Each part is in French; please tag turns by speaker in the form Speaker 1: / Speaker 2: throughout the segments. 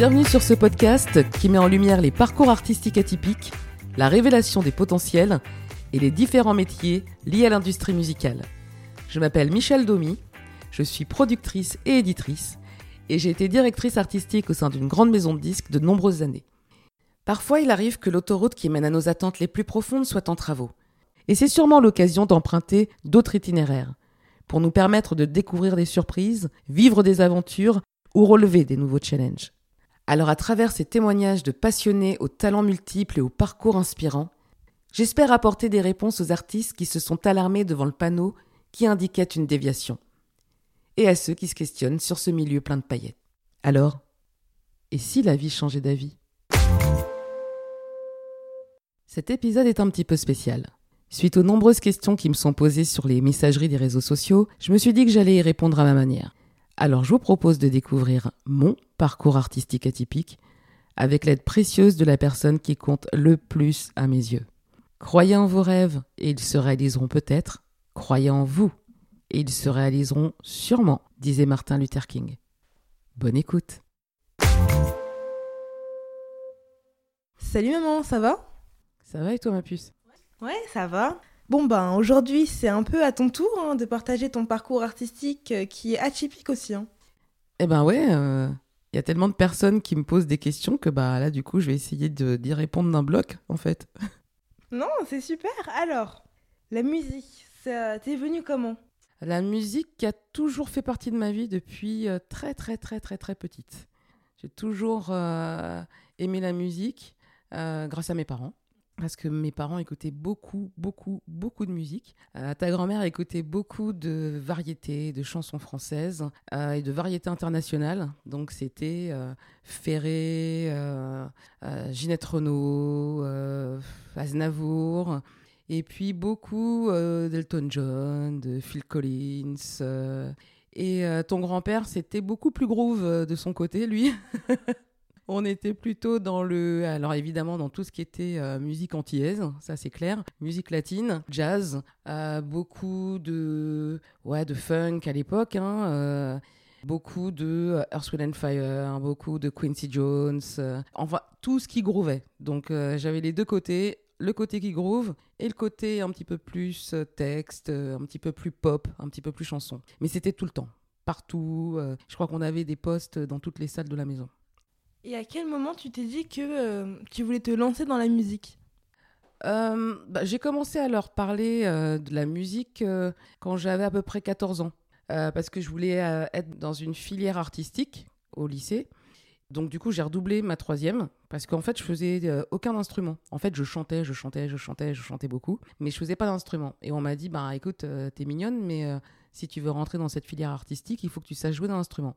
Speaker 1: Bienvenue sur ce podcast qui met en lumière les parcours artistiques atypiques, la révélation des potentiels et les différents métiers liés à l'industrie musicale. Je m'appelle Michel Domy, je suis productrice et éditrice et j'ai été directrice artistique au sein d'une grande maison de disques de nombreuses années. Parfois, il arrive que l'autoroute qui mène à nos attentes les plus profondes soit en travaux. Et c'est sûrement l'occasion d'emprunter d'autres itinéraires pour nous permettre de découvrir des surprises, vivre des aventures ou relever des nouveaux challenges. Alors à travers ces témoignages de passionnés aux talents multiples et aux parcours inspirants, j'espère apporter des réponses aux artistes qui se sont alarmés devant le panneau qui indiquait une déviation, et à ceux qui se questionnent sur ce milieu plein de paillettes. Alors, et si la vie changeait d'avis? Cet épisode est un petit peu spécial. Suite aux nombreuses questions qui me sont posées sur les messageries des réseaux sociaux, je me suis dit que j'allais y répondre à ma manière. Alors je vous propose de découvrir mon parcours artistique atypique avec l'aide précieuse de la personne qui compte le plus à mes yeux. Croyez en vos rêves et ils se réaliseront peut-être. Croyez en vous et ils se réaliseront sûrement, disait Martin Luther King. Bonne écoute.
Speaker 2: Salut maman, ça va?
Speaker 1: Ça va et toi ma puce?
Speaker 2: Ouais, ça va. Bon ben aujourd'hui c'est un peu à ton tour hein, de partager ton parcours artistique euh, qui est atypique aussi. Hein.
Speaker 1: Eh ben ouais, il euh, y a tellement de personnes qui me posent des questions que bah là du coup je vais essayer d'y répondre d'un bloc en fait.
Speaker 2: Non, c'est super. Alors, la musique, ça t'es venu comment?
Speaker 1: La musique a toujours fait partie de ma vie depuis euh, très très très très très petite. J'ai toujours aimé la musique grâce à mes parents parce que mes parents écoutaient beaucoup, beaucoup, beaucoup de musique. Euh, ta grand-mère écoutait beaucoup de variétés, de chansons françaises euh, et de variétés internationales. Donc c'était euh, Ferré, Ginette Renault, Aznavour, et puis beaucoup d'Elton John, de Phil Collins. et ton grand-père, c'était beaucoup plus groove de son côté, lui. On était plutôt dans le, alors évidemment dans tout ce qui était euh, musique antillaise, ça c'est clair, musique latine, jazz, euh, beaucoup de, ouais, de funk à l'époque, hein, euh, beaucoup de Earth, Wind and Fire, beaucoup de Quincy Jones, enfin tout ce qui groovait. Donc j'avais les deux côtés, le côté qui groove et le côté un petit peu plus texte, un petit peu plus pop, un petit peu plus chanson. Mais c'était tout le temps, partout. je crois qu'on avait des postes dans toutes les salles de la maison.
Speaker 2: Et à quel moment tu t'es dit que euh, tu voulais te lancer dans la musique?
Speaker 1: Euh, bah, J'ai commencé à leur parler euh, de la musique quand j'avais à peu près 14 ans, parce que je voulais être dans une filière artistique au lycée. Donc du coup, j'ai redoublé ma troisième, parce qu'en fait, je faisais aucun instrument. En fait, je chantais, je chantais, je chantais, je chantais beaucoup, mais je faisais pas d'instrument. Et on m'a dit, bah écoute, t'es mignonne, mais si tu veux rentrer dans cette filière artistique, il faut que tu saches jouer d'un instrument.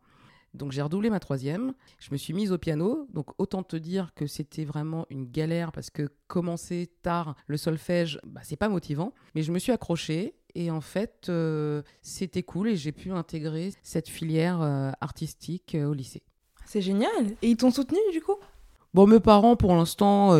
Speaker 1: Donc j'ai redoublé ma troisième, je me suis mise au piano, donc autant te dire que c'était vraiment une galère parce que commencer tard le solfège, bah, c'est pas motivant, mais je me suis accrochée et en fait euh, c'était cool et j'ai pu intégrer cette filière euh, artistique euh, au lycée.
Speaker 2: C'est génial. Et ils t'ont soutenu du coup?
Speaker 1: Bon, mes parents pour l'instant,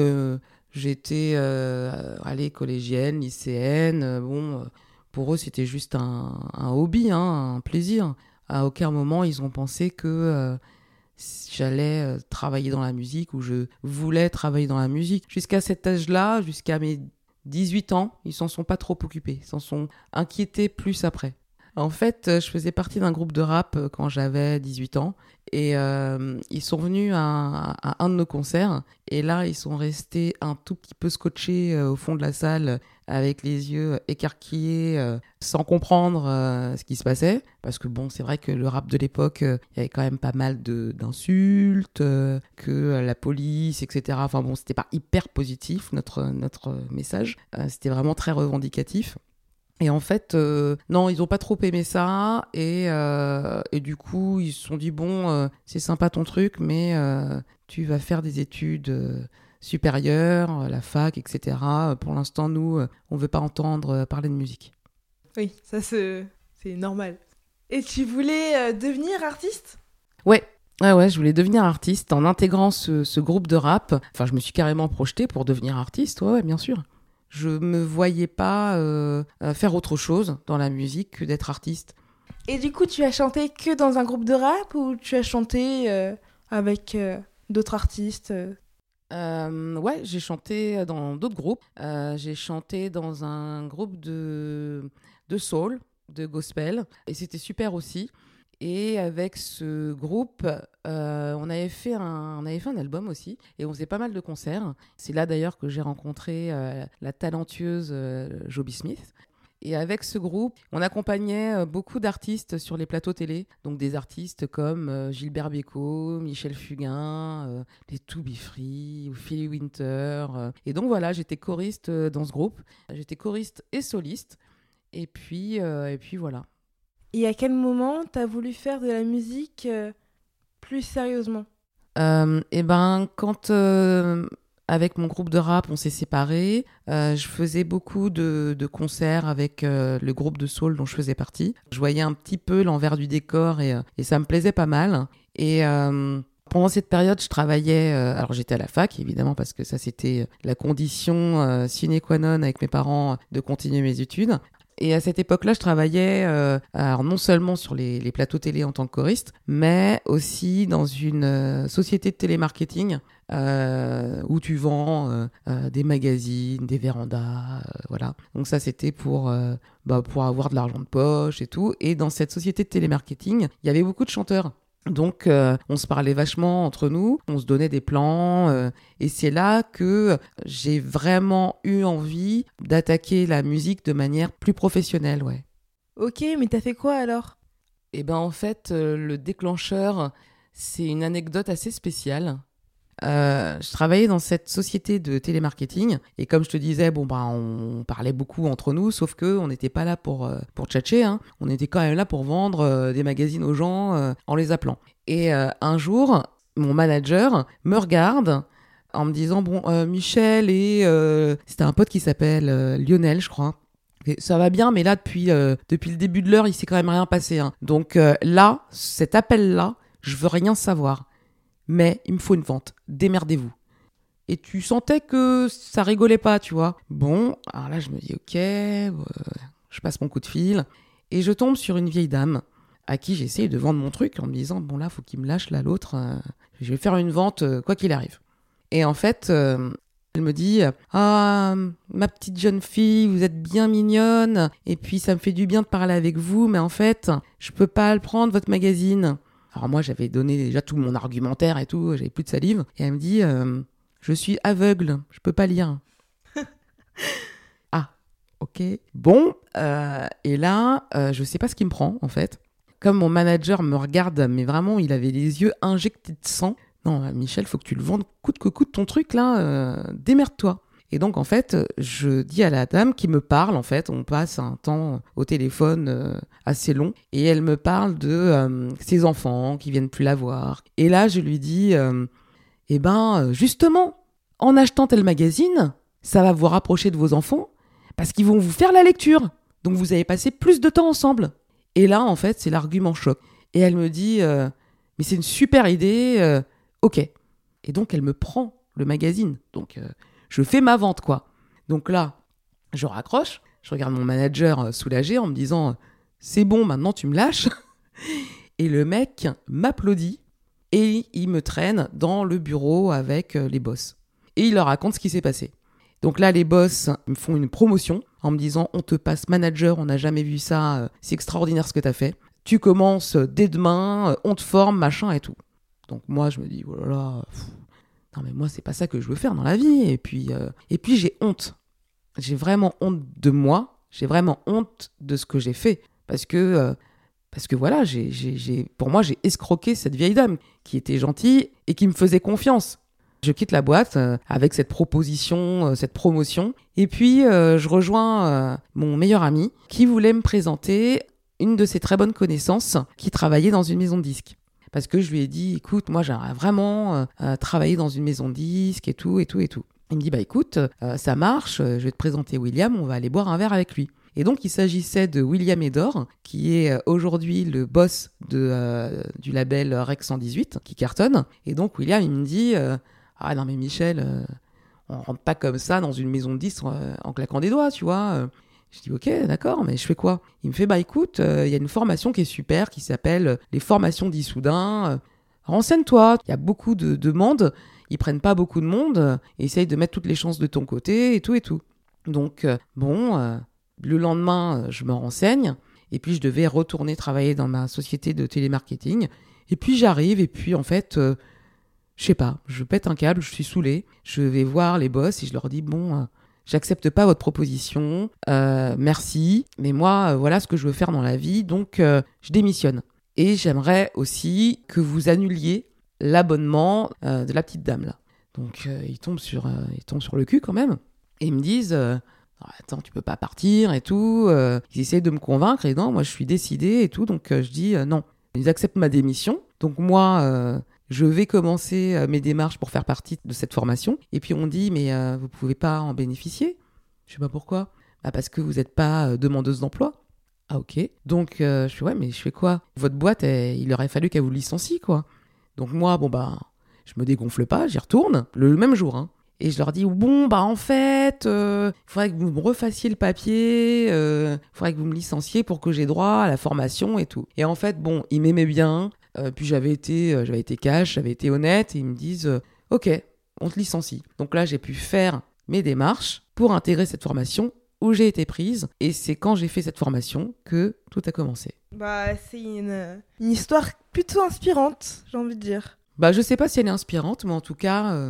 Speaker 1: j'étais allée collégienne, lycéenne, bon, pour eux c'était juste un, un hobby, hein, un plaisir à aucun moment ils ont pensé que euh, j'allais euh, travailler dans la musique ou je voulais travailler dans la musique. Jusqu'à cet âge-là, jusqu'à mes 18 ans, ils s'en sont pas trop occupés, ils s'en sont inquiétés plus après. En fait, euh, je faisais partie d'un groupe de rap quand j'avais 18 ans et ils sont venus à, un de nos concerts et là ils sont restés un tout petit peu scotchés au fond de la salle avec les yeux écarquillés, euh, sans comprendre euh, ce qui se passait. Parce que bon, c'est vrai que le rap de l'époque, euh, il y avait quand même pas mal d'insultes, que la police, etc. Enfin bon, c'était pas hyper positif notre, notre message. c'était vraiment très revendicatif. Et en fait, non, ils n'ont pas trop aimé ça. Et, et, du coup, ils se sont dit, bon, c'est sympa ton truc, mais tu vas faire des études supérieure, euh, la fac, etc. Pour l'instant, nous, euh, on ne veut pas entendre euh, parler de musique.
Speaker 2: Oui, ça c'est normal. Et tu voulais devenir artiste?
Speaker 1: Ouais, Ouais, ouais, je voulais devenir artiste en intégrant ce, groupe de rap. Enfin, je me suis carrément projetée pour devenir artiste, ouais, bien sûr. Je me voyais pas faire autre chose dans la musique que d'être artiste.
Speaker 2: Et du coup, tu as chanté que dans un groupe de rap ou tu as chanté avec d'autres artistes
Speaker 1: euh, ouais, j'ai chanté dans d'autres groupes. Euh, j'ai chanté dans un groupe de, de soul, de gospel, et c'était super aussi. Et avec ce groupe, euh, on, avait fait un, on avait fait un album aussi, et on faisait pas mal de concerts. C'est là d'ailleurs que j'ai rencontré la talentueuse Joby Smith. Et avec ce groupe, on accompagnait euh, beaucoup d'artistes sur les plateaux télé. Donc des artistes comme euh, Gilbert Bécaud, Michel Fugain, euh, les To Be Free ou Philly Winter. Et donc voilà, j'étais choriste dans ce groupe. J'étais choriste et soliste. Et puis, et puis voilà.
Speaker 2: Et à quel moment tu as voulu faire de la musique plus sérieusement?
Speaker 1: Eh ben, quand avec mon groupe de rap, on s'est séparés. Euh, je faisais beaucoup de, concerts avec euh, le groupe de soul dont je faisais partie. Je voyais un petit peu l'envers du décor et, euh, ça me plaisait pas mal. Et pendant cette période, je travaillais. alors j'étais à la fac, évidemment, parce que ça c'était la condition sine qua non avec mes parents de continuer mes études. Et à cette époque-là, je travaillais alors non seulement sur les, plateaux télé en tant que choriste, mais aussi dans une société de télémarketing euh, où tu vends euh, euh, des magazines, des vérandas, voilà. Donc ça, c'était pour, bah, pour avoir de l'argent de poche et tout. Et dans cette société de télémarketing, il y avait beaucoup de chanteurs. Donc, on se parlait vachement entre nous, on se donnait des plans, et c'est là que j'ai vraiment eu envie d'attaquer la musique de manière plus professionnelle, ouais.
Speaker 2: Ok, mais t'as fait quoi alors?
Speaker 1: Eh ben, en fait, le déclencheur, c'est une anecdote assez spéciale. Euh, je travaillais dans cette société de télémarketing et comme je te disais, bon bah on parlait beaucoup entre nous, sauf que on n'était pas là pour euh, pour tchatcher, hein. on était quand même là pour vendre euh, des magazines aux gens en les appelant. Et un jour, mon manager me regarde en me disant bon Michel et c'était un pote qui s'appelle Lionel, je crois. ça va bien, mais là depuis depuis le début de l'heure, il s'est quand même rien passé. Hein. Donc là, cet appel là, je veux rien savoir mais il me faut une vente. Démerdez-vous. Et tu sentais que ça rigolait pas, tu vois. Bon, alors là, je me dis, ok, euh, je passe mon coup de fil. Et je tombe sur une vieille dame à qui j'essaye de vendre mon truc en me disant, bon là, faut qu'il me lâche, là, l'autre. Euh, je vais faire une vente, euh, quoi qu'il arrive. Et en fait, elle me dit, ah, ma petite jeune fille, vous êtes bien mignonne. Et puis, ça me fait du bien de parler avec vous, mais en fait, je peux pas le prendre, votre magazine. Alors moi, j'avais donné déjà tout mon argumentaire et tout, j'avais plus de salive. Et elle me dit, euh, je suis aveugle, je peux pas lire. ah, ok. Bon, euh, et là, euh, je sais pas ce qui me prend en fait. Comme mon manager me regarde, mais vraiment, il avait les yeux injectés de sang. Non, Michel, faut que tu le vendes coûte que coûte ton truc là, démerde-toi. Et donc, en fait, je dis à la dame qui me parle, en fait, on passe un temps au téléphone euh, assez long, et elle me parle de euh, ses enfants qui viennent plus la voir. Et là, je lui dis, euh, eh ben, justement, en achetant tel magazine, ça va vous rapprocher de vos enfants, parce qu'ils vont vous faire la lecture. Donc, vous allez passer plus de temps ensemble. Et là, en fait, c'est l'argument choc. Et elle me dit, mais c'est une super idée, ok. Et donc, elle me prend le magazine. Donc, je fais ma vente, quoi. Donc là, je raccroche, je regarde mon manager euh, soulagé en me disant euh, c'est bon, maintenant tu me lâches. Et le mec m'applaudit et il me traîne dans le bureau avec euh, les boss. Et il leur raconte ce qui s'est passé. Donc là, les boss me font une promotion en me disant on te passe manager, on n'a jamais vu ça, c'est extraordinaire ce que tu as fait. Tu commences dès demain, on te forme, machin et tout. Donc moi, je me dis, oh non mais moi c'est pas ça que je veux faire dans la vie. Et puis euh, et puis j'ai honte. J'ai vraiment honte de moi. J'ai vraiment honte de ce que j'ai fait. Parce que euh, parce que voilà j'ai, j'ai, pour moi j'ai escroqué cette vieille dame qui était gentille et qui me faisait confiance. Je quitte la boîte euh, avec cette proposition cette promotion. Et puis je rejoins mon meilleur ami qui voulait me présenter une de ses très bonnes connaissances qui travaillait dans une maison de disques parce que je lui ai dit, écoute, moi j'aimerais vraiment euh, travailler dans une maison de disques et tout, et tout, et tout. Il me dit, bah écoute, euh, ça marche, euh, je vais te présenter William, on va aller boire un verre avec lui. Et donc il s'agissait de William Edor, qui est aujourd'hui le boss du label Rex 118, qui cartonne. Et donc William, il me dit, ah non mais Michel, on rentre pas comme ça dans une maison de disques en claquant des doigts, tu vois. Je dis ok, d'accord, mais je fais quoi? Il me fait bah écoute, euh, il y a une formation qui est super qui s'appelle les formations d'Issoudun. renseigne-toi. Il y a beaucoup de demandes, ils prennent pas beaucoup de monde, essaye de mettre toutes les chances de ton côté et tout et tout. Donc, euh, bon, euh, le lendemain, euh, je me renseigne, et puis je devais retourner travailler dans ma société de télémarketing. Et puis j'arrive, et puis en fait, je sais pas, je pète un câble, je suis saoulé, je vais voir les boss et je leur dis, bon, j'accepte pas votre proposition, merci, mais moi, voilà ce que je veux faire dans la vie, donc je démissionne. Et j'aimerais aussi que vous annuliez l'abonnement de la petite dame là. Donc ils, tombent sur, ils tombent sur le cul quand même. Et ils me disent euh, Attends, tu peux pas partir et tout. Euh, ils essayent de me convaincre et non, moi je suis décidée et tout. Donc euh, je dis non. Ils acceptent ma démission. Donc moi, je vais commencer mes démarches pour faire partie de cette formation. Et puis on dit Mais vous pouvez pas en bénéficier Je sais pas pourquoi. Bah parce que vous n'êtes pas demandeuse d'emploi. Ah ok. Donc je suis ouais, mais je fais quoi? Votre boîte, il aurait fallu qu'elle vous licencie quoi. Donc moi, bon bah, je me dégonfle pas, j'y retourne le même jour. Hein. Et je leur dis bon bah en fait, il euh, faudrait que vous me refassiez le papier, il euh, faudrait que vous me licenciez pour que j'ai droit à la formation et tout. Et en fait bon, ils m'aimaient bien. Euh, puis j'avais été, j'avais été cash, j'avais été honnête et ils me disent ok, on te licencie. Donc là j'ai pu faire mes démarches pour intégrer cette formation où j'ai été prise. Et c'est quand j'ai fait cette formation que tout a commencé.
Speaker 2: Bah, c'est une, une, histoire plutôt inspirante, j'ai envie de dire.
Speaker 1: Bah, je sais pas si elle est inspirante, mais en tout cas,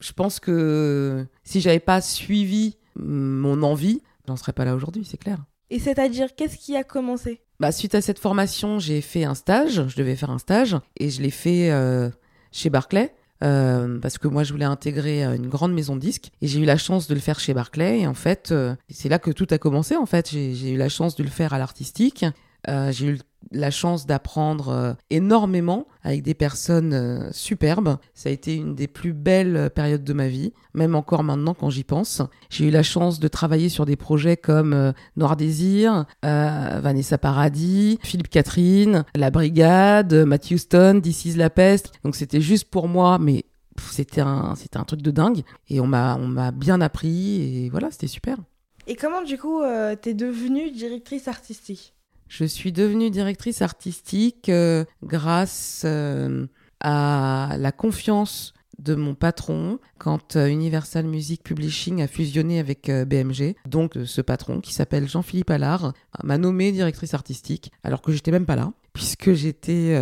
Speaker 1: je pense que si j'avais pas suivi mon envie, j'en serais pas là aujourd'hui, c'est clair.
Speaker 2: Et c'est-à-dire, qu'est-ce qui a commencé?
Speaker 1: Bah, Suite à cette formation, j'ai fait un stage, je devais faire un stage, et je l'ai fait euh, chez Barclay. Euh, parce que moi je voulais intégrer euh, une grande maison de disques et j'ai eu la chance de le faire chez Barclay et en fait c'est là que tout a commencé en fait j'ai eu la chance de le faire à l'artistique j'ai eu la chance d'apprendre euh, énormément avec des personnes euh, superbes. Ça a été une des plus belles périodes de ma vie, même encore maintenant quand j'y pense. J'ai eu la chance de travailler sur des projets comme euh, Noir Désir, Vanessa Paradis, Philippe Catherine, La Brigade, Matthew Stone, This is La Peste. Donc c'était juste pour moi, mais c'était un, truc de dingue. Et on m'a, bien appris et voilà, c'était super.
Speaker 2: Et comment du coup t'es devenue directrice artistique?
Speaker 1: Je suis devenue directrice artistique euh, grâce euh, à la confiance de mon patron quand euh, Universal Music Publishing a fusionné avec BMG. Donc ce patron qui s'appelle Jean-Philippe Allard m'a nommée directrice artistique alors que j'étais même pas là puisque j'étais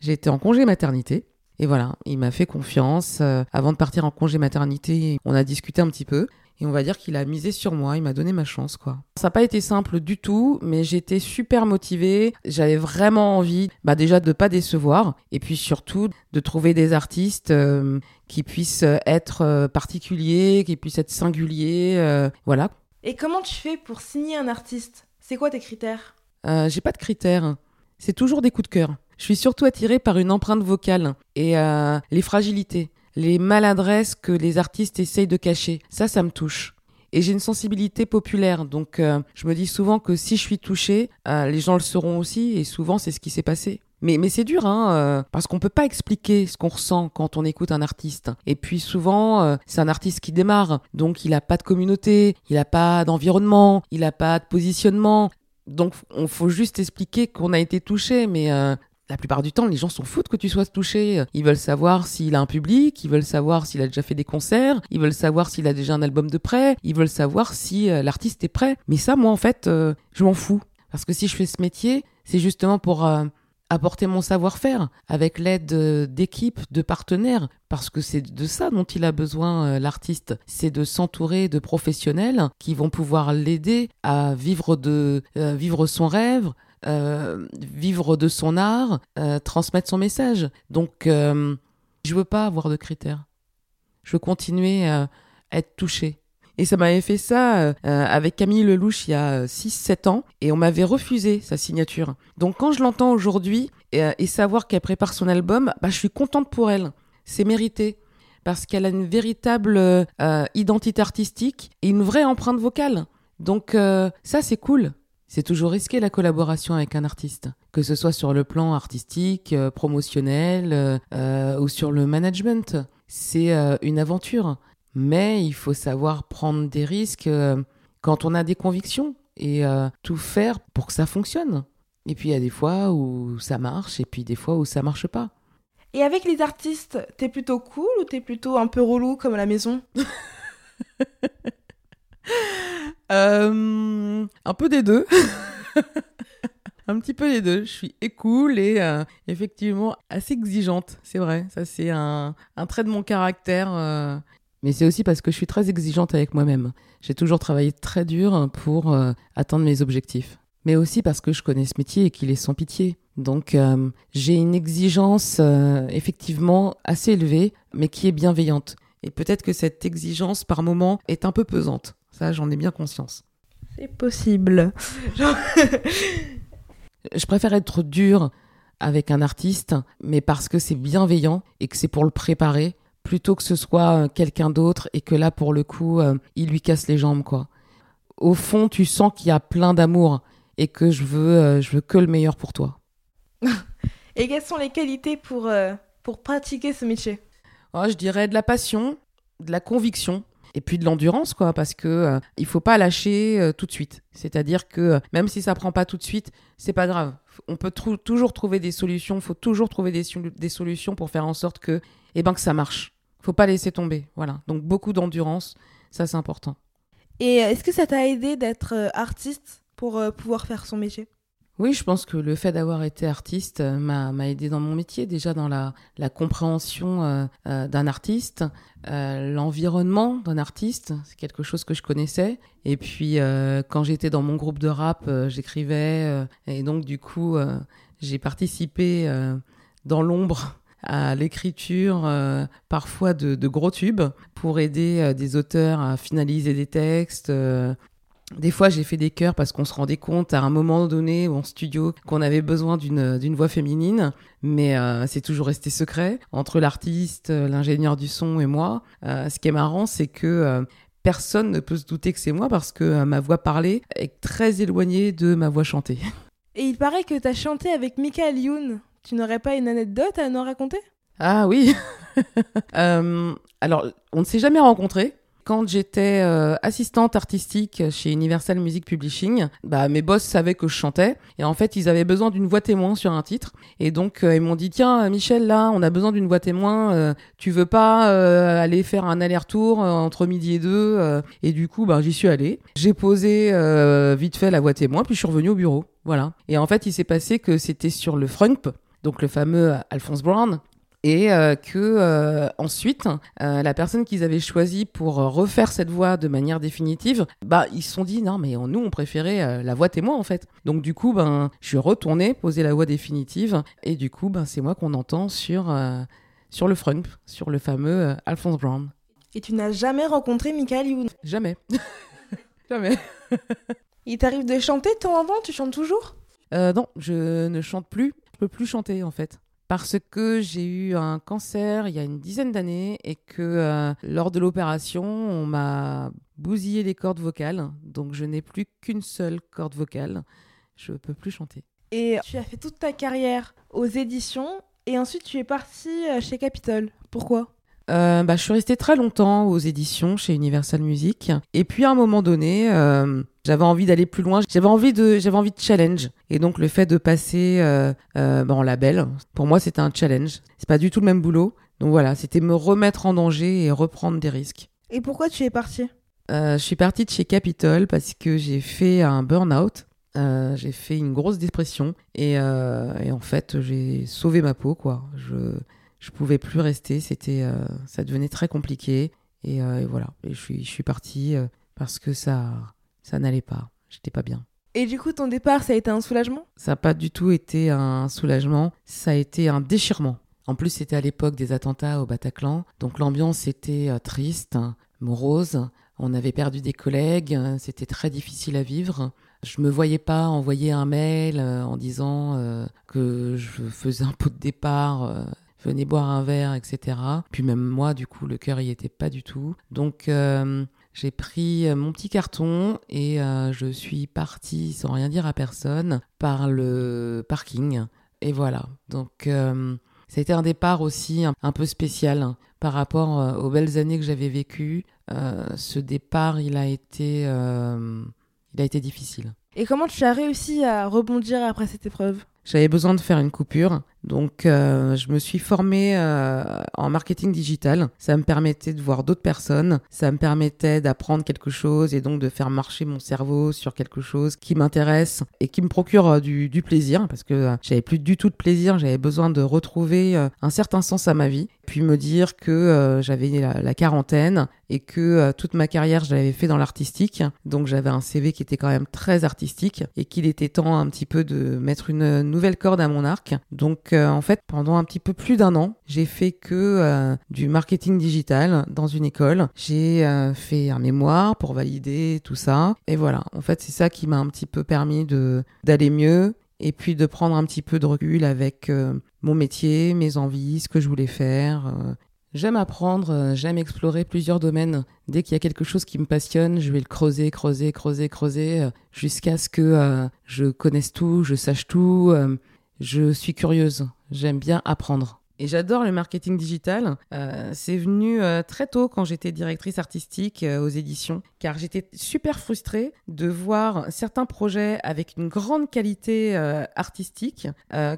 Speaker 1: j'étais en congé maternité. Et voilà, il m'a fait confiance. avant de partir en congé maternité, on a discuté un petit peu. Et on va dire qu'il a misé sur moi, il m'a donné ma chance, quoi. Ça n'a pas été simple du tout, mais j'étais super motivée. J'avais vraiment envie, bah déjà de pas décevoir, et puis surtout de trouver des artistes euh, qui puissent être euh, particuliers, qui puissent être singuliers, euh, voilà.
Speaker 2: Et comment tu fais pour signer un artiste? C'est quoi tes critères?
Speaker 1: J'ai pas de critères. C'est toujours des coups de cœur. Je suis surtout attirée par une empreinte vocale et les fragilités les maladresses que les artistes essayent de cacher. Ça, ça me touche. Et j'ai une sensibilité populaire, donc euh, je me dis souvent que si je suis touchée, euh, les gens le seront aussi, et souvent c'est ce qui s'est passé. Mais, c'est dur, hein, euh, parce qu'on peut pas expliquer ce qu'on ressent quand on écoute un artiste. Et puis souvent, c'est un artiste qui démarre, donc il a pas de communauté, il a pas d'environnement, il a pas de positionnement. Donc, on faut juste expliquer qu'on a été touché, mais la plupart du temps, les gens s'en foutent que tu sois touché. Ils veulent savoir s'il a un public, ils veulent savoir s'il a déjà fait des concerts, ils veulent savoir s'il a déjà un album de prêt, ils veulent savoir si euh, l'artiste est prêt. Mais ça, moi, en fait, euh, je m'en fous. Parce que si je fais ce métier, c'est justement pour euh, apporter mon savoir-faire avec l'aide d'équipes, de partenaires, parce que c'est de ça dont il a besoin l'artiste, c'est de s'entourer de professionnels qui vont pouvoir l'aider à vivre de vivre son rêve, euh, vivre de son art, euh, transmettre son message. Donc, euh, je veux pas avoir de critères. Je veux continuer à être touchée. Et ça m'avait fait ça avec Camille Lelouch il y a 6-7 ans, et on m'avait refusé sa signature. Donc quand je l'entends aujourd'hui, et, savoir qu'elle prépare son album, bah, je suis contente pour elle. C'est mérité parce qu'elle a une véritable identité artistique et une vraie empreinte vocale. Donc ça, c'est cool. C'est toujours risqué la collaboration avec un artiste, que ce soit sur le plan artistique, euh, promotionnel euh, euh, ou sur le management. C'est une aventure, mais il faut savoir prendre des risques quand on a des convictions et tout faire pour que ça fonctionne. Et puis il y a des fois où ça marche et puis des fois où ça marche pas.
Speaker 2: Et avec les artistes, t'es plutôt cool ou t'es plutôt un peu relou comme à la maison?
Speaker 1: Euh, un peu des deux. un petit peu les deux. Je suis cool et euh, effectivement assez exigeante. C'est vrai. Ça, c'est un, trait de mon caractère. euh. Mais c'est aussi parce que je suis très exigeante avec moi-même. J'ai toujours travaillé très dur pour atteindre mes objectifs. Mais aussi parce que je connais ce métier et qu'il est sans pitié. Donc j'ai une exigence effectivement assez élevée, mais qui est bienveillante. Et peut-être que cette exigence, par moment, est un peu pesante. Ça, j'en ai bien conscience.
Speaker 2: C'est possible. Genre-
Speaker 1: Je préfère être dur avec un artiste, mais parce que c'est bienveillant et que c'est pour le préparer, plutôt que ce soit euh, quelqu'un d'autre et que là, pour le coup, euh, il lui casse les jambes, quoi. Au fond, tu sens qu'il y a plein d'amour et que je veux, euh, je veux que le meilleur pour toi.
Speaker 2: Et quelles sont les qualités pour, euh, pour pratiquer ce métier?
Speaker 1: Oh, je dirais de la passion, de la conviction et puis de l'endurance quoi parce que euh, il faut pas lâcher euh, tout de suite. C'est-à-dire que euh, même si ça prend pas tout de suite, c'est pas grave. On peut toujours trouver des solutions, faut toujours trouver des, solu- des solutions pour faire en sorte que eh ben que ça marche. Faut pas laisser tomber, voilà. Donc beaucoup d'endurance, ça c'est important.
Speaker 2: Et est-ce que ça t'a aidé d'être artiste pour pouvoir faire son métier?
Speaker 1: Oui, je pense que le fait d'avoir été artiste euh, m'a aidé dans mon métier, déjà dans la, compréhension euh, euh, d'un artiste, l'environnement d'un artiste, c'est quelque chose que je connaissais. Et puis, quand j'étais dans mon groupe de rap, j'écrivais, et donc du coup, j'ai participé dans l'ombre à l'écriture parfois de, gros tubes pour aider des auteurs à finaliser des textes, des fois, j'ai fait des chœurs parce qu'on se rendait compte à un moment donné en studio qu'on avait besoin d'une voix féminine, mais euh, c'est toujours resté secret entre l'artiste, euh, l'ingénieur du son et moi. Euh, ce qui est marrant, c'est que euh, personne ne peut se douter que c'est moi parce que euh, ma voix parlée est très éloignée de ma voix chantée.
Speaker 2: Et il paraît que t'as chanté avec Michael Youn. Tu n'aurais pas une anecdote à nous raconter?
Speaker 1: Ah oui. Euh, alors, on ne s'est jamais rencontrés. Quand j'étais euh, assistante artistique chez Universal Music Publishing, bah, mes boss savaient que je chantais. Et en fait, ils avaient besoin d'une voix témoin sur un titre. Et donc, euh, ils m'ont dit, tiens, Michel, là, on a besoin d'une voix témoin. euh, tu veux pas aller faire un aller-retour entre midi et deux Et du coup, bah, j'y suis allée. J'ai posé vite fait la voix témoin, puis je suis revenue au bureau. Voilà. Et en fait, il s'est passé que c'était sur le Frump, donc le fameux Alphonse Brown, et euh, que euh, ensuite euh, la personne qu'ils avaient choisie pour euh, refaire cette voix de manière définitive bah ils se sont dit non mais on- nous on préférait la voix témoin en fait donc du coup ben je suis retournée poser la voix définitive et du coup ben c'est moi qu'on entend sur sur le front sur le fameux Alphonse Brown
Speaker 2: Et tu n'as jamais rencontré Michael Youn?
Speaker 1: jamais jamais
Speaker 2: Il t'arrive de chanter de temps en temps? Tu chantes toujours?
Speaker 1: Euh, non, je ne chante plus. Je peux plus chanter en fait. Parce que j'ai eu un cancer il y a une dizaine d'années et que euh, lors de l'opération, on m'a bousillé les cordes vocales. Donc je n'ai plus qu'une seule corde vocale. Je peux plus chanter.
Speaker 2: Et tu as fait toute ta carrière aux éditions et ensuite tu es parti euh, chez Capitol. Pourquoi?
Speaker 1: Euh, bah, je suis restée très longtemps aux éditions chez Universal Music. Et puis à un moment donné, euh, j'avais envie d'aller plus loin. J'avais envie de, j'avais envie de challenge. Et donc le fait de passer euh, bah, en label, pour moi c'était un challenge. C'est pas du tout le même boulot. Donc voilà, c'était me remettre en danger et reprendre des risques.
Speaker 2: Et pourquoi tu es parti
Speaker 1: Euh, je suis partie de chez Capitol parce que j'ai fait un burn-out. Euh, j'ai fait une grosse dépression et, euh, et en fait j'ai sauvé ma peau quoi. Je je pouvais plus rester, c'était euh, ça devenait très compliqué et, euh, et voilà. Et je suis je suis partie euh, parce que ça ça n'allait pas. J'étais pas bien.
Speaker 2: Et du coup, ton départ, ça a été un soulagement?
Speaker 1: Ça n'a pas du tout été un soulagement, ça a été un déchirement. En plus, c'était à l'époque des attentats au Bataclan, donc l'ambiance était triste, morose. On avait perdu des collègues, c'était très difficile à vivre. Je me voyais pas envoyer un mail en disant que je faisais un pot de départ, venez boire un verre, etc. Puis même moi, du coup, le cœur y était pas du tout. Donc euh, j'ai pris euh, mon petit carton et euh, je suis partie sans rien dire à personne par le parking. Et voilà. Donc euh, ça a été un départ aussi un, un peu spécial hein, par rapport aux belles années que j'avais vécues. Ce départ, il a été, il a été difficile.
Speaker 2: Et comment tu as réussi à rebondir après cette épreuve?
Speaker 1: J'avais besoin de faire une coupure. Donc, euh, je me suis formée euh, en marketing digital. Ça me permettait de voir d'autres personnes. Ça me permettait d'apprendre quelque chose et donc de faire marcher mon cerveau sur quelque chose qui m'intéresse et qui me procure euh, du, du, plaisir parce que j'avais plus du tout de plaisir. J'avais besoin de retrouver un certain sens à ma vie. Puis me dire que j'avais la, la, quarantaine et que toute ma carrière, je l'avais fait dans l'artistique. Donc, j'avais un CV qui était quand même très artistique et qu'il était temps un petit peu de mettre une nouvelle corde à mon arc. Donc, en fait, pendant un petit peu plus d'un an, j'ai fait que euh, du marketing digital dans une école. J'ai euh, fait un mémoire pour valider tout ça. Et voilà, en fait, c'est ça qui m'a un petit peu permis d'aller mieux et puis de prendre un petit peu de recul avec euh, mon métier, mes envies, ce que je voulais faire. J'aime apprendre, j'aime explorer plusieurs domaines. Dès qu'il y a quelque chose qui me passionne, je vais le creuser, creuser, creuser, creuser, jusqu'à ce que je connaisse tout, je sache tout. Je suis curieuse. J'aime bien apprendre. Et j'adore le marketing digital. Euh, c'est venu euh, très tôt quand j'étais directrice artistique euh, aux éditions, car j'étais super frustrée de voir certains projets avec une grande qualité artistique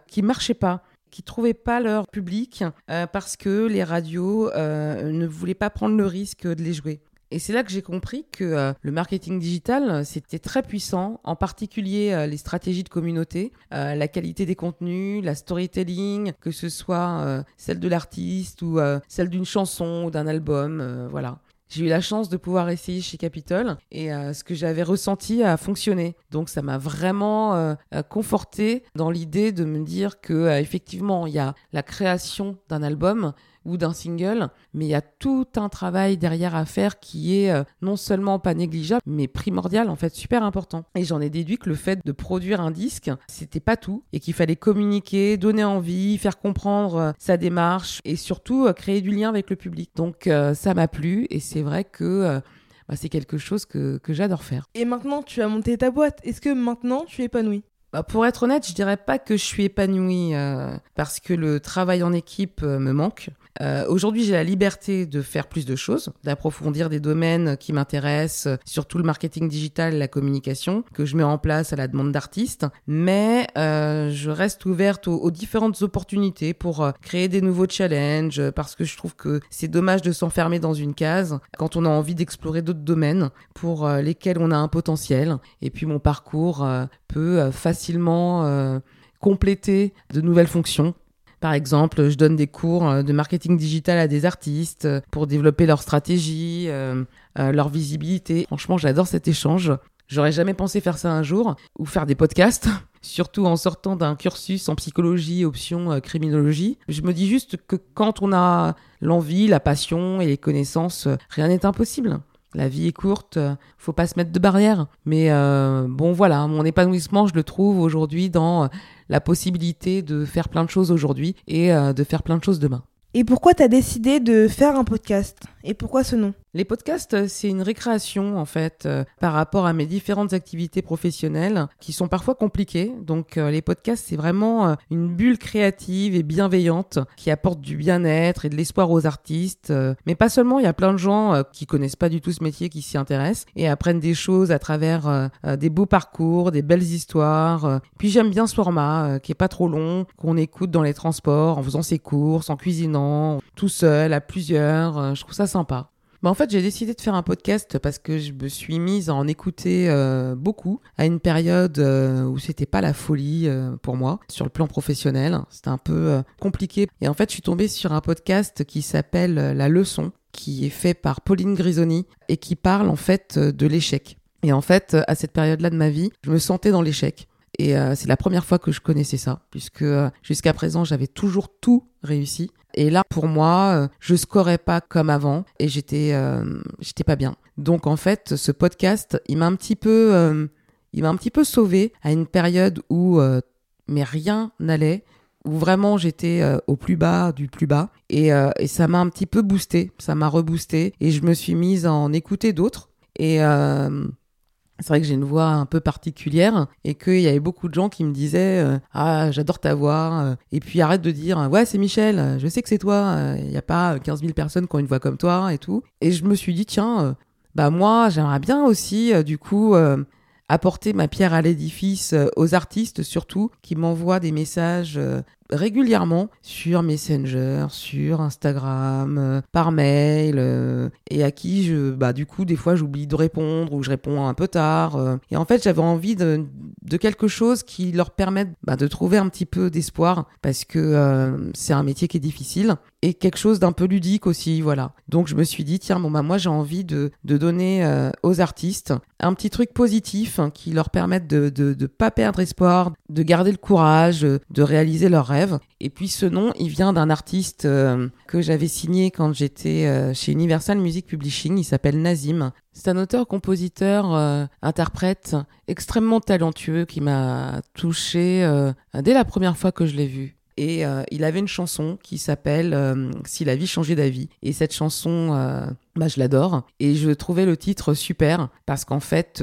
Speaker 1: qui marchaient pas qui trouvaient pas leur public parce que les radios ne voulaient pas prendre le risque de les jouer. Et c'est là que j'ai compris que euh, le marketing digital, euh, c'était très puissant, en particulier euh, les stratégies de communauté, la qualité des contenus, la storytelling, que ce soit celle de l'artiste ou celle d'une chanson ou d'un album, voilà. J'ai eu la chance de pouvoir essayer chez Capitol et ce que j'avais ressenti a fonctionné. Donc ça m'a vraiment conforté dans l'idée de me dire que effectivement il y a la création d'un album, ou d'un single, mais il y a tout un travail derrière à faire qui est euh, non seulement pas négligeable, mais primordial, en fait, super important. Et j'en ai déduit que le fait de produire un disque, c'était pas tout, et qu'il fallait communiquer, donner envie, faire comprendre euh, sa démarche, et surtout euh, créer du lien avec le public. Donc ça m'a plu, et c'est vrai que... Bah, c'est quelque chose que, que j'adore faire.
Speaker 2: Et maintenant, tu as monté ta boîte. Est-ce que maintenant, tu es épanoui
Speaker 1: bah, pour être honnête, je dirais pas que je suis épanouie parce que le travail en équipe me manque. Euh, aujourd'hui, j'ai la liberté de faire plus de choses, d'approfondir des domaines qui m'intéressent, surtout le marketing digital, la communication, que je mets en place à la demande d'artistes. Mais euh, je reste ouverte aux, différentes opportunités pour euh, créer des nouveaux challenges, parce que je trouve que c'est dommage de s'enfermer dans une case quand on a envie d'explorer d'autres domaines pour lesquels on a un potentiel. Et puis mon parcours peut facilement compléter de nouvelles fonctions par exemple, je donne des cours euh, de marketing digital à des artistes euh, pour développer leur stratégie, euh, leur visibilité. Franchement, j'adore cet échange. J'aurais jamais pensé faire ça un jour ou faire des podcasts, surtout en sortant d'un cursus en psychologie option criminologie. Je me dis juste que quand on a l'envie, la passion et les connaissances, rien n'est impossible. La vie est courte, faut pas se mettre de barrières. Mais bon voilà, mon épanouissement, je le trouve aujourd'hui dans la possibilité de faire plein de choses aujourd'hui et euh, de faire plein de choses demain.
Speaker 2: Et pourquoi tu as décidé de faire un podcast? Et pourquoi ce nom?
Speaker 1: Les podcasts, euh, c'est une récréation en fait euh, par rapport à mes différentes activités professionnelles qui sont parfois compliquées. Donc les podcasts, c'est vraiment une bulle créative et bienveillante qui apporte du bien-être et de l'espoir aux artistes. mais pas seulement, il y a plein de gens qui connaissent pas du tout ce métier qui s'y intéressent et apprennent des choses à travers des beaux parcours, des belles histoires. Puis j'aime bien ce format qui est pas trop long, qu'on écoute dans les transports, en faisant ses courses, en cuisinant tout seul, à plusieurs. Euh, je trouve ça sympa. Bah en fait, j'ai décidé de faire un podcast parce que je me suis mise à en écouter euh, beaucoup à une période euh, où c'était pas la folie pour moi sur le plan professionnel. C'était un peu compliqué. Et en fait, je suis tombée sur un podcast qui s'appelle La Leçon, qui est fait par Pauline Grisoni et qui parle en fait de l'échec. Et en fait, à cette période-là de ma vie, je me sentais dans l'échec. Et c'est la première fois que je connaissais ça, puisque jusqu'à présent, j'avais toujours tout réussi. Et là, pour moi, euh, je scorais pas comme avant et j'étais, euh, j'étais pas bien. Donc en fait, ce podcast, il m'a un petit peu, euh, il m'a un petit peu sauvé à une période où mais rien n'allait, où vraiment j'étais au plus bas du plus bas et, et ça m'a un petit peu boosté, ça m'a reboosté et je me suis mise à en écouter d'autres et c'est vrai que j'ai une voix un peu particulière et qu'il y avait beaucoup de gens qui me disaient euh, Ah, j'adore ta voix. Euh, et puis arrête de dire Ouais, c'est Michel, je sais que c'est toi. Il n'y a pas 15 000 personnes qui ont une voix comme toi et tout. Et je me suis dit Tiens, euh, bah moi, j'aimerais bien aussi, du coup, apporter ma pierre à l'édifice aux artistes surtout qui m'envoient des messages régulièrement sur Messenger, sur Instagram, euh, par mail, euh, et à qui je, bah du coup des fois j'oublie de répondre ou je réponds un peu tard. euh. et en fait j'avais envie de, quelque chose qui leur permette bah, de trouver un petit peu d'espoir parce que c'est un métier qui est difficile et quelque chose d'un peu ludique aussi, voilà. Donc je me suis dit tiens bon bah moi j'ai envie de, donner aux artistes un petit truc positif hein, qui leur permette de, de pas perdre espoir, de garder le courage, de réaliser leurs rêves. Et puis ce nom, il vient d'un artiste euh, que j'avais signé quand j'étais euh, chez Universal Music Publishing. Il s'appelle Nazim. C'est un auteur-compositeur, euh, interprète extrêmement talentueux qui m'a touché dès la première fois que je l'ai vu. Et il avait une chanson qui s'appelle Si la vie changeait d'avis. Et cette chanson, bah, je l'adore. Et je trouvais le titre super parce qu'en fait,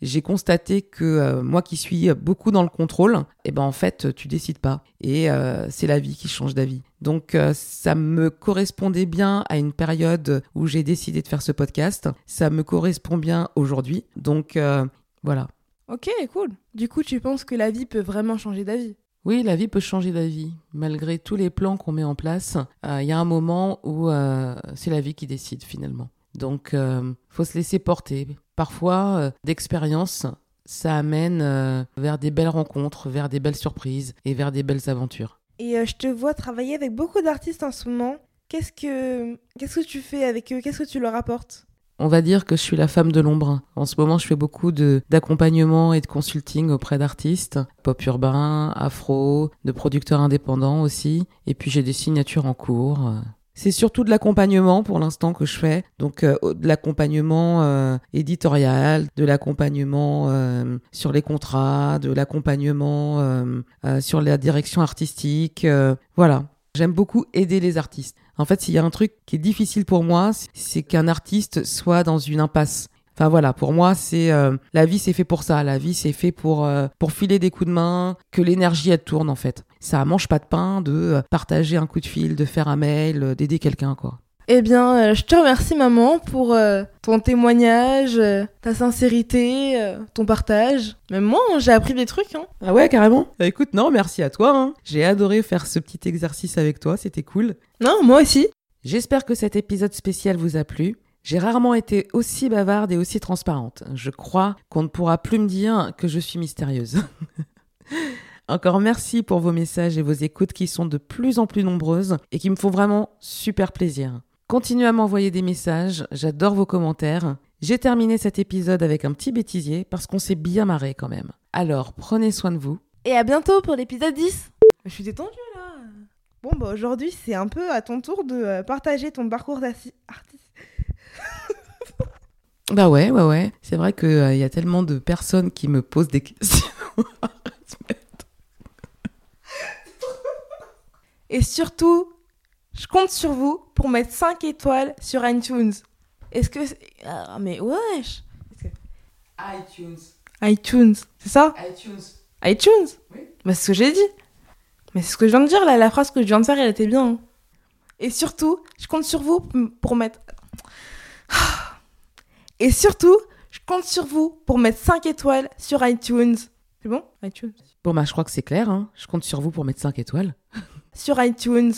Speaker 1: j'ai constaté que euh, moi qui suis beaucoup dans le contrôle, et ben en fait, tu décides pas. Et euh, c'est la vie qui change d'avis. Donc euh, ça me correspondait bien à une période où j'ai décidé de faire ce podcast. Ça me correspond bien aujourd'hui. Donc euh, voilà.
Speaker 2: Ok, cool. Du coup, tu penses que la vie peut vraiment changer d'avis?
Speaker 1: Oui, la vie peut changer d'avis. Malgré tous les plans qu'on met en place, euh, il y a un moment où euh, c'est la vie qui décide finalement. Donc, euh, faut se laisser porter. Parfois, euh, d'expérience, ça amène euh, vers des belles rencontres, vers des belles surprises et vers des belles aventures.
Speaker 2: Et euh, je te vois travailler avec beaucoup d'artistes en ce moment. Qu'est-ce que qu'est-ce que tu fais avec eux? Qu'est-ce que tu leur apportes?
Speaker 1: On va dire que je suis la femme de l'ombre. En ce moment, je fais beaucoup d'accompagnement et de consulting auprès d'artistes, pop urbain, afro, de producteurs indépendants aussi. Et puis j'ai des signatures en cours. C'est surtout de l'accompagnement pour l'instant que je fais. Donc euh, de l'accompagnement euh, éditorial, de l'accompagnement euh, sur les contrats, de l'accompagnement euh, euh, sur la direction artistique. euh, voilà. J'aime beaucoup aider les artistes. En fait, s'il y a un truc qui est difficile pour moi, c'est- c'est qu'un artiste soit dans une impasse. Enfin voilà, pour moi, c'est euh, la vie, c'est fait pour ça. La vie, c'est fait pour euh, pour filer des coups de main, que l'énergie elle tourne en fait. Ça mange pas de pain de euh, partager un coup de fil, de faire un mail, d'aider quelqu'un quoi.
Speaker 2: Eh bien, euh, je te remercie maman pour euh, ton témoignage, euh, ta sincérité, euh, ton partage. Même moi, hein, j'ai appris des trucs. Hein.
Speaker 1: Ah ouais, carrément. Bah, écoute, non, merci à toi. hein. J'ai adoré faire ce petit exercice avec toi, c'était cool.
Speaker 2: Non, moi aussi.
Speaker 1: J'espère que cet épisode spécial vous a plu. J'ai rarement été aussi bavarde et aussi transparente. Je crois qu'on ne pourra plus me dire que je suis mystérieuse. Encore merci pour vos messages et vos écoutes qui sont de plus en plus nombreuses et qui me font vraiment super plaisir. Continuez à m'envoyer des messages, j'adore vos commentaires. J'ai terminé cet épisode avec un petit bêtisier parce qu'on s'est bien marré quand même. Alors prenez soin de vous.
Speaker 2: Et à bientôt pour l'épisode 10. Je suis détendue là. Bon, bah aujourd'hui, c'est un peu à ton tour de euh, partager ton parcours d'artiste.
Speaker 1: Bah ouais, ouais, ouais. C'est vrai qu'il y a tellement de personnes qui me posent des questions.
Speaker 2: Et surtout, je compte sur vous pour mettre 5 étoiles sur iTunes. Est-ce que. c'est- Ah, mais wesh
Speaker 1: iTunes.
Speaker 2: iTunes, c'est ça?
Speaker 1: iTunes.
Speaker 2: iTunes?
Speaker 1: Oui.
Speaker 2: Bah, c'est ce que j'ai dit. Mais c'est ce que je viens de dire là, la phrase que je viens de faire, elle était bien. Et surtout, je compte sur vous pour mettre. Et surtout, je compte sur vous pour mettre 5 étoiles sur iTunes. C'est bon? iTunes.
Speaker 1: Bon bah je crois que c'est clair, hein. je compte sur vous pour mettre 5 étoiles.
Speaker 2: Sur iTunes.